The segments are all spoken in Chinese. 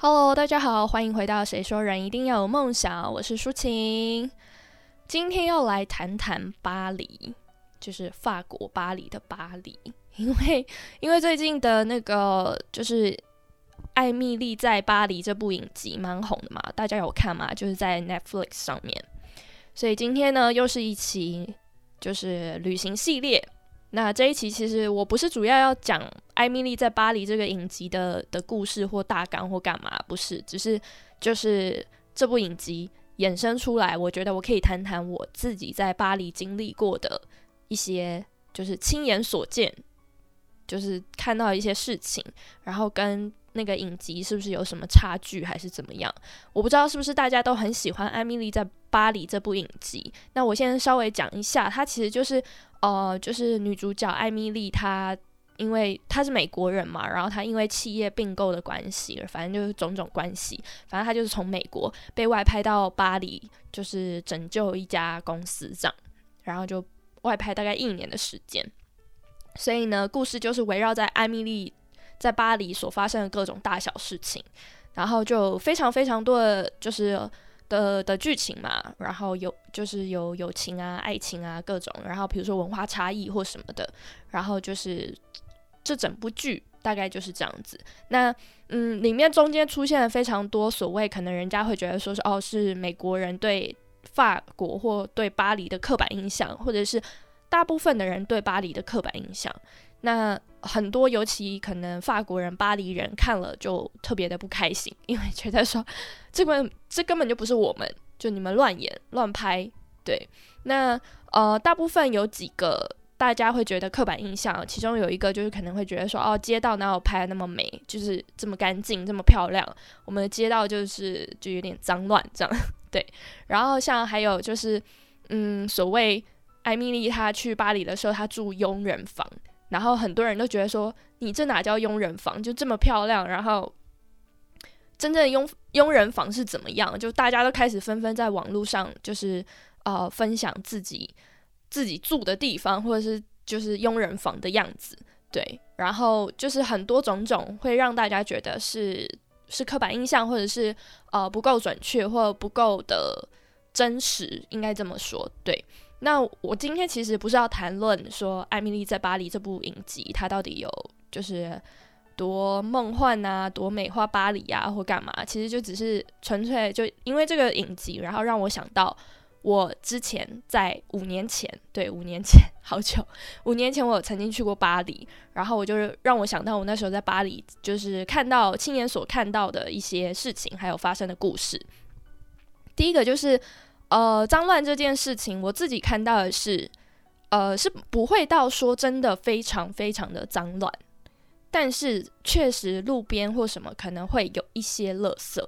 Hello，大家好，欢迎回到《谁说人一定要有梦想》，我是舒晴。今天要来谈谈巴黎，就是法国巴黎的巴黎，因为因为最近的那个就是《艾米丽在巴黎》这部影集蛮红的嘛，大家有看吗？就是在 Netflix 上面，所以今天呢又是一期就是旅行系列。那这一期其实我不是主要要讲《艾米丽在巴黎》这个影集的的故事或大纲或干嘛，不是，只是就是这部影集衍生出来，我觉得我可以谈谈我自己在巴黎经历过的一些，就是亲眼所见，就是看到一些事情，然后跟那个影集是不是有什么差距，还是怎么样？我不知道是不是大家都很喜欢《艾米丽在巴黎》这部影集。那我现在稍微讲一下，它其实就是。呃，就是女主角艾米丽，她因为她是美国人嘛，然后她因为企业并购的关系，反正就是种种关系，反正她就是从美国被外派到巴黎，就是拯救一家公司这样，然后就外派大概一年的时间。所以呢，故事就是围绕在艾米丽在巴黎所发生的各种大小事情，然后就非常非常多的就是。的的剧情嘛，然后有就是有友情啊、爱情啊各种，然后比如说文化差异或什么的，然后就是这整部剧大概就是这样子。那嗯，里面中间出现了非常多所谓可能人家会觉得说是哦是美国人对法国或对巴黎的刻板印象，或者是大部分的人对巴黎的刻板印象。那很多，尤其可能法国人、巴黎人看了就特别的不开心，因为觉得说这本这根本就不是我们，就你们乱演乱拍。对，那呃，大部分有几个大家会觉得刻板印象，其中有一个就是可能会觉得说，哦，街道哪有拍那么美，就是这么干净、这么漂亮，我们的街道就是就有点脏乱这样。对，然后像还有就是，嗯，所谓艾米丽她去巴黎的时候，她住佣人房。然后很多人都觉得说，你这哪叫佣人房？就这么漂亮。然后真正的佣佣人房是怎么样？就大家都开始纷纷在网络上，就是呃分享自己自己住的地方，或者是就是佣人房的样子。对，然后就是很多种种会让大家觉得是是刻板印象，或者是呃不够准确，或不够的真实，应该这么说。对。那我今天其实不是要谈论说《艾米丽在巴黎》这部影集，它到底有就是多梦幻啊，多美化巴黎啊，或干嘛？其实就只是纯粹就因为这个影集，然后让我想到我之前在五年前，对，五年前 好久，五年前我曾经去过巴黎，然后我就是让我想到我那时候在巴黎，就是看到亲眼所看到的一些事情，还有发生的故事。第一个就是。呃，脏乱这件事情，我自己看到的是，呃，是不会到说真的非常非常的脏乱，但是确实路边或什么可能会有一些垃圾，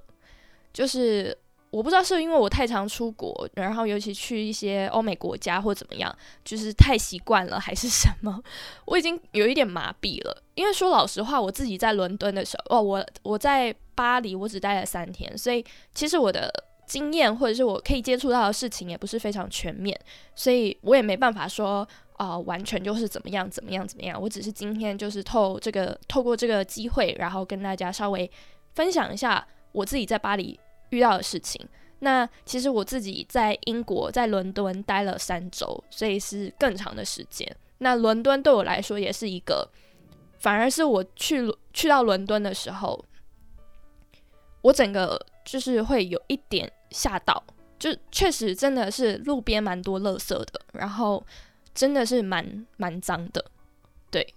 就是我不知道是因为我太常出国，然后尤其去一些欧美国家或怎么样，就是太习惯了还是什么，我已经有一点麻痹了。因为说老实话，我自己在伦敦的时候，哦，我我在巴黎我只待了三天，所以其实我的。经验或者是我可以接触到的事情也不是非常全面，所以我也没办法说啊，完全就是怎么样怎么样怎么样。我只是今天就是透这个透过这个机会，然后跟大家稍微分享一下我自己在巴黎遇到的事情。那其实我自己在英国在伦敦待了三周，所以是更长的时间。那伦敦对我来说也是一个，反而是我去去到伦敦的时候，我整个就是会有一点。吓到，就确实真的是路边蛮多垃圾的，然后真的是蛮蛮脏的，对，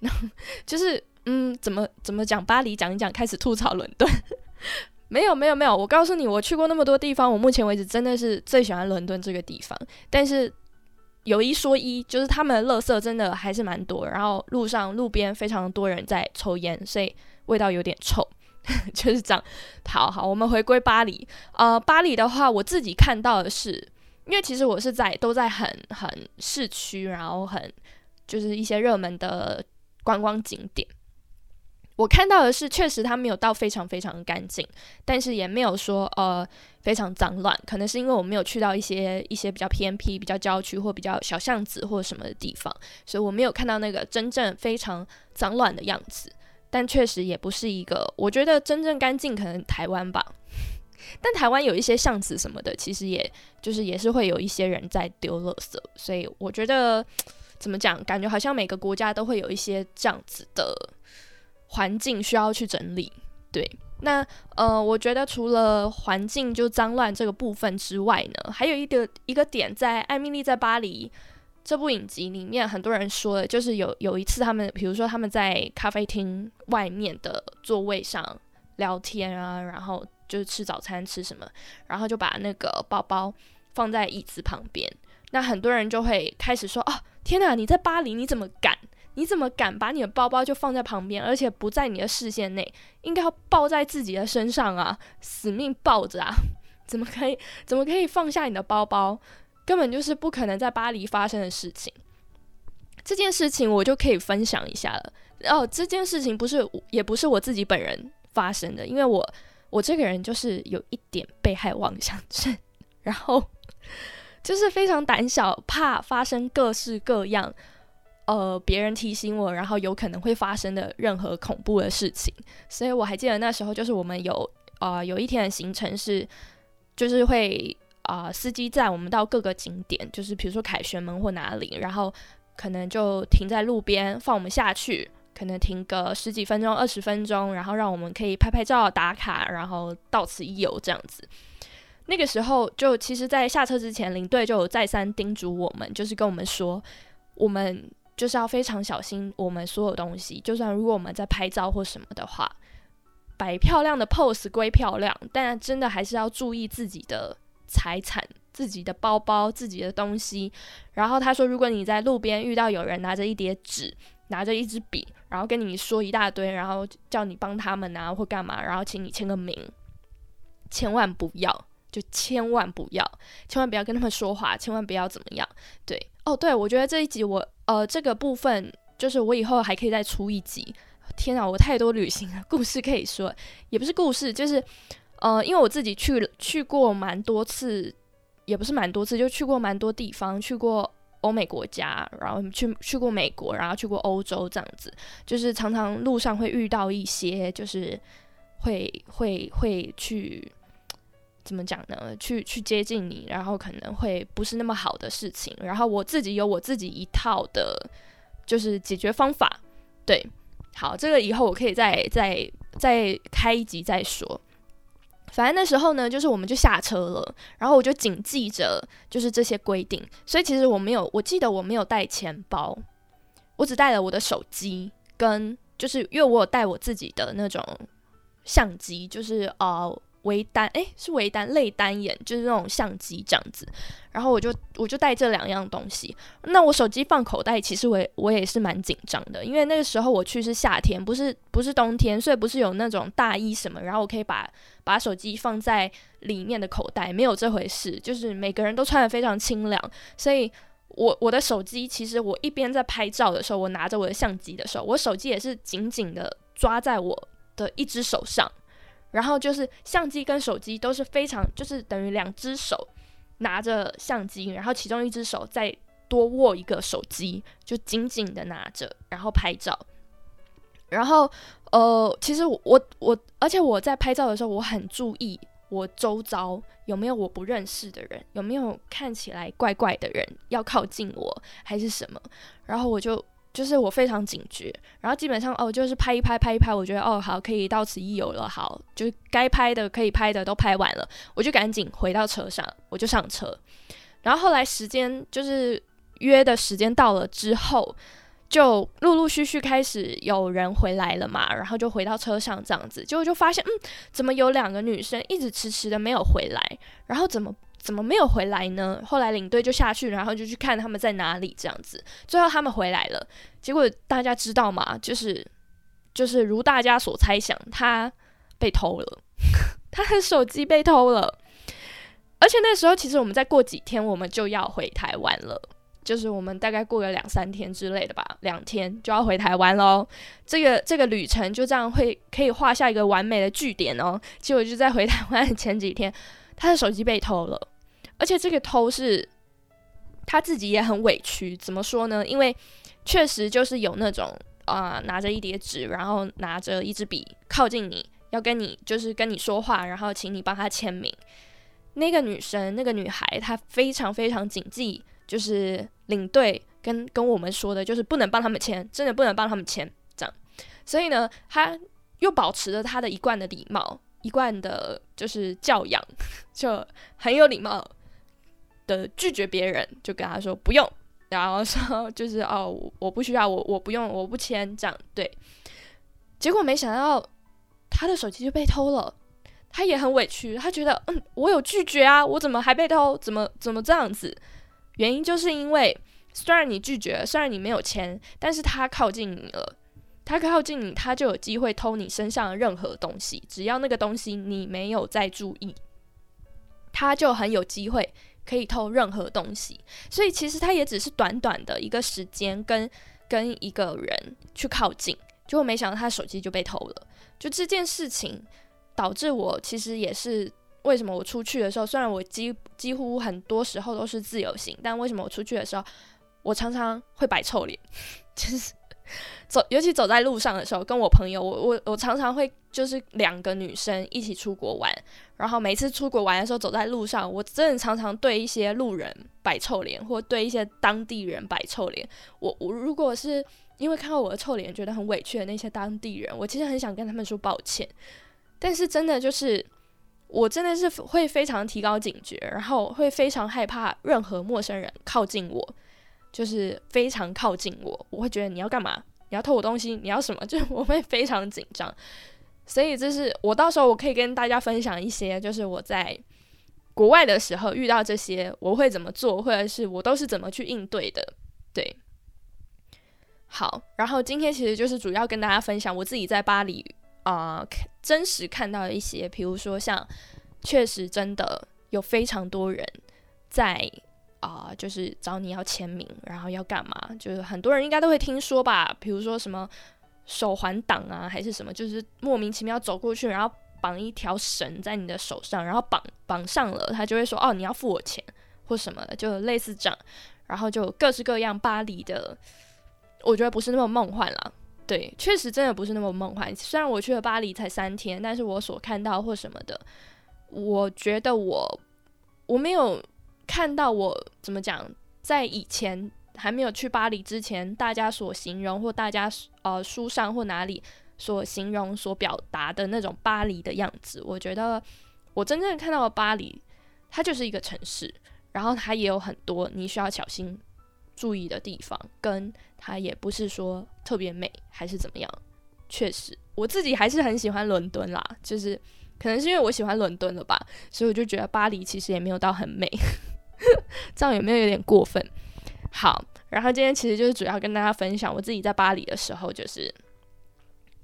就是嗯，怎么怎么讲巴黎讲一讲，开始吐槽伦敦，没有没有没有，我告诉你，我去过那么多地方，我目前为止真的是最喜欢伦敦这个地方，但是有一说一，就是他们的垃圾真的还是蛮多，然后路上路边非常多人在抽烟，所以味道有点臭。就是这样，好好，我们回归巴黎。呃，巴黎的话，我自己看到的是，因为其实我是在都在很很市区，然后很就是一些热门的观光景点。我看到的是，确实它没有到非常非常干净，但是也没有说呃非常脏乱。可能是因为我没有去到一些一些比较偏僻、比较郊区或比较小巷子或什么的地方，所以我没有看到那个真正非常脏乱的样子。但确实也不是一个，我觉得真正干净可能台湾吧。但台湾有一些巷子什么的，其实也就是也是会有一些人在丢垃圾，所以我觉得怎么讲，感觉好像每个国家都会有一些这样子的环境需要去整理。对，那呃，我觉得除了环境就脏乱这个部分之外呢，还有一个一个点，在艾米丽在巴黎。这部影集里面，很多人说的，就是有有一次他们，比如说他们在咖啡厅外面的座位上聊天啊，然后就是吃早餐吃什么，然后就把那个包包放在椅子旁边，那很多人就会开始说：“哦，天哪！你在巴黎，你怎么敢？你怎么敢把你的包包就放在旁边，而且不在你的视线内？应该要抱在自己的身上啊，死命抱着啊！怎么可以？怎么可以放下你的包包？”根本就是不可能在巴黎发生的事情。这件事情我就可以分享一下了。哦，这件事情不是，也不是我自己本人发生的，因为我我这个人就是有一点被害妄想症，然后就是非常胆小，怕发生各式各样呃别人提醒我，然后有可能会发生的任何恐怖的事情。所以我还记得那时候，就是我们有啊有一天的行程是，就是会。啊，司机载我们到各个景点，就是比如说凯旋门或哪里，然后可能就停在路边放我们下去，可能停个十几分钟、二十分钟，然后让我们可以拍拍照、打卡，然后到此一游这样子。那个时候，就其实，在下车之前，领队就有再三叮嘱我们，就是跟我们说，我们就是要非常小心我们所有东西，就算如果我们在拍照或什么的话，摆漂亮的 pose 归漂亮，但真的还是要注意自己的。财产、自己的包包、自己的东西。然后他说，如果你在路边遇到有人拿着一叠纸、拿着一支笔，然后跟你说一大堆，然后叫你帮他们啊或干嘛，然后请你签个名，千万不要，就千万不要，千万不要跟他们说话，千万不要怎么样。对，哦，对，我觉得这一集我呃这个部分，就是我以后还可以再出一集。天啊，我太多旅行的故事可以说，也不是故事，就是。呃，因为我自己去去过蛮多次，也不是蛮多次，就去过蛮多地方，去过欧美国家，然后去去过美国，然后去过欧洲，这样子，就是常常路上会遇到一些，就是会会会去怎么讲呢？去去接近你，然后可能会不是那么好的事情，然后我自己有我自己一套的，就是解决方法。对，好，这个以后我可以再再再开一集再说。反正那时候呢，就是我们就下车了，然后我就谨记着就是这些规定，所以其实我没有，我记得我没有带钱包，我只带了我的手机，跟就是因为我有带我自己的那种相机，就是呃。微单诶，是微单类单眼，就是那种相机这样子。然后我就我就带这两样东西。那我手机放口袋，其实我我也是蛮紧张的，因为那个时候我去是夏天，不是不是冬天，所以不是有那种大衣什么，然后我可以把把手机放在里面的口袋，没有这回事。就是每个人都穿的非常清凉，所以我我的手机其实我一边在拍照的时候，我拿着我的相机的时候，我手机也是紧紧的抓在我的一只手上。然后就是相机跟手机都是非常，就是等于两只手拿着相机，然后其中一只手再多握一个手机，就紧紧的拿着，然后拍照。然后呃，其实我我，而且我在拍照的时候，我很注意我周遭有没有我不认识的人，有没有看起来怪怪的人要靠近我，还是什么。然后我就。就是我非常警觉，然后基本上哦，就是拍一拍，拍一拍，我觉得哦好，可以到此一游了，好，就该拍的可以拍的都拍完了，我就赶紧回到车上，我就上车。然后后来时间就是约的时间到了之后，就陆陆续续开始有人回来了嘛，然后就回到车上这样子，结果就发现，嗯，怎么有两个女生一直迟迟的没有回来，然后怎么？怎么没有回来呢？后来领队就下去，然后就去看他们在哪里，这样子。最后他们回来了，结果大家知道吗？就是就是如大家所猜想，他被偷了，他的手机被偷了。而且那时候其实我们再过几天我们就要回台湾了，就是我们大概过了两三天之类的吧，两天就要回台湾喽。这个这个旅程就这样会可以画下一个完美的句点哦。结果就在回台湾前几天，他的手机被偷了。而且这个偷是他自己也很委屈，怎么说呢？因为确实就是有那种啊拿着一叠纸，然后拿着一支笔靠近你，要跟你就是跟你说话，然后请你帮他签名。那个女生，那个女孩，她非常非常谨记，就是领队跟跟我们说的，就是不能帮他们签，真的不能帮他们签这样。所以呢，她又保持着她的一贯的礼貌，一贯的就是教养，就很有礼貌的拒绝别人，就跟他说不用，然后说就是哦，我不需要，我我不用，我不签这样。对，结果没想到他的手机就被偷了。他也很委屈，他觉得，嗯，我有拒绝啊，我怎么还被偷？怎么怎么这样子？原因就是因为，虽然你拒绝，虽然你没有签，但是他靠近你了，他靠近你，他就有机会偷你身上的任何东西，只要那个东西你没有在注意，他就很有机会可以偷任何东西。所以其实他也只是短短的一个时间，跟跟一个人去靠近，结果没想到他手机就被偷了。就这件事情。导致我其实也是为什么我出去的时候，虽然我几几乎很多时候都是自由行，但为什么我出去的时候，我常常会摆臭脸，就是走，尤其走在路上的时候，跟我朋友，我我我常常会就是两个女生一起出国玩，然后每次出国玩的时候，走在路上，我真的常常对一些路人摆臭脸，或对一些当地人摆臭脸。我我如果是因为看到我的臭脸觉得很委屈的那些当地人，我其实很想跟他们说抱歉。但是真的就是，我真的是会非常提高警觉，然后会非常害怕任何陌生人靠近我，就是非常靠近我，我会觉得你要干嘛？你要偷我东西？你要什么？就是我会非常紧张。所以这是我到时候我可以跟大家分享一些，就是我在国外的时候遇到这些，我会怎么做，或者是我都是怎么去应对的。对，好，然后今天其实就是主要跟大家分享我自己在巴黎。啊，真实看到的一些，比如说像，确实真的有非常多人在啊，就是找你要签名，然后要干嘛？就是很多人应该都会听说吧，比如说什么手环党啊，还是什么，就是莫名其妙走过去，然后绑一条绳在你的手上，然后绑绑上了，他就会说哦，你要付我钱或什么的，就类似这样，然后就各式各样巴黎的，我觉得不是那么梦幻了。对，确实真的不是那么梦幻。虽然我去了巴黎才三天，但是我所看到或什么的，我觉得我我没有看到我怎么讲，在以前还没有去巴黎之前，大家所形容或大家呃书上或哪里所形容所表达的那种巴黎的样子。我觉得我真正看到的巴黎，它就是一个城市，然后它也有很多你需要小心。注意的地方，跟它也不是说特别美，还是怎么样？确实，我自己还是很喜欢伦敦啦。就是可能是因为我喜欢伦敦了吧，所以我就觉得巴黎其实也没有到很美。这样有没有有点过分？好，然后今天其实就是主要跟大家分享我自己在巴黎的时候，就是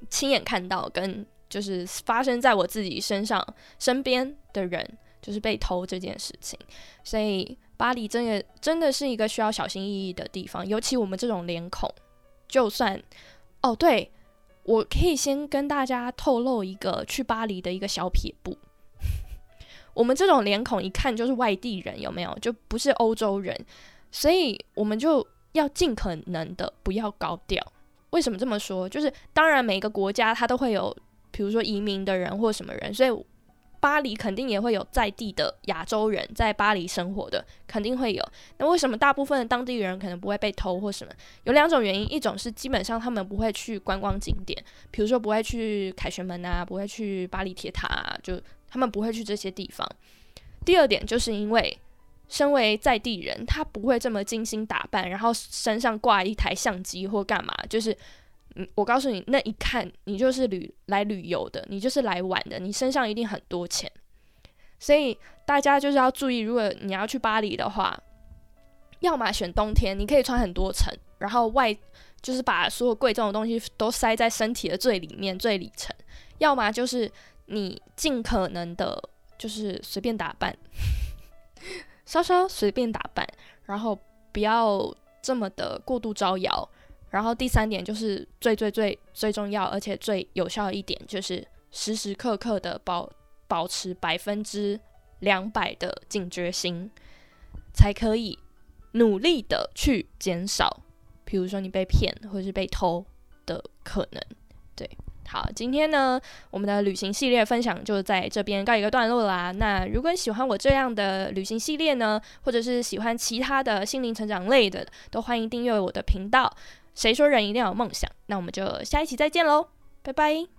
亲眼看到跟就是发生在我自己身上身边的人，就是被偷这件事情，所以。巴黎真的真的是一个需要小心翼翼的地方，尤其我们这种脸孔，就算哦，对我可以先跟大家透露一个去巴黎的一个小撇步。我们这种脸孔一看就是外地人，有没有？就不是欧洲人，所以我们就要尽可能的不要高调。为什么这么说？就是当然每个国家它都会有，比如说移民的人或什么人，所以。巴黎肯定也会有在地的亚洲人在巴黎生活的，肯定会有。那为什么大部分的当地人可能不会被偷或什么？有两种原因，一种是基本上他们不会去观光景点，比如说不会去凯旋门啊，不会去巴黎铁塔，啊，就他们不会去这些地方。第二点就是因为身为在地人，他不会这么精心打扮，然后身上挂一台相机或干嘛，就是。嗯，我告诉你，那一看你就是旅来旅游的，你就是来玩的，你身上一定很多钱。所以大家就是要注意，如果你要去巴黎的话，要么选冬天，你可以穿很多层，然后外就是把所有贵重的东西都塞在身体的最里面、最里层；要么就是你尽可能的，就是随便打扮，稍稍随便打扮，然后不要这么的过度招摇。然后第三点就是最最最最重要，而且最有效一点，就是时时刻刻的保保持百分之两百的警觉心，才可以努力的去减少，比如说你被骗或者是被偷的可能。对，好，今天呢，我们的旅行系列分享就在这边告一个段落啦。那如果你喜欢我这样的旅行系列呢，或者是喜欢其他的心灵成长类的，都欢迎订阅我的频道。谁说人一定要有梦想？那我们就下一期再见喽，拜拜。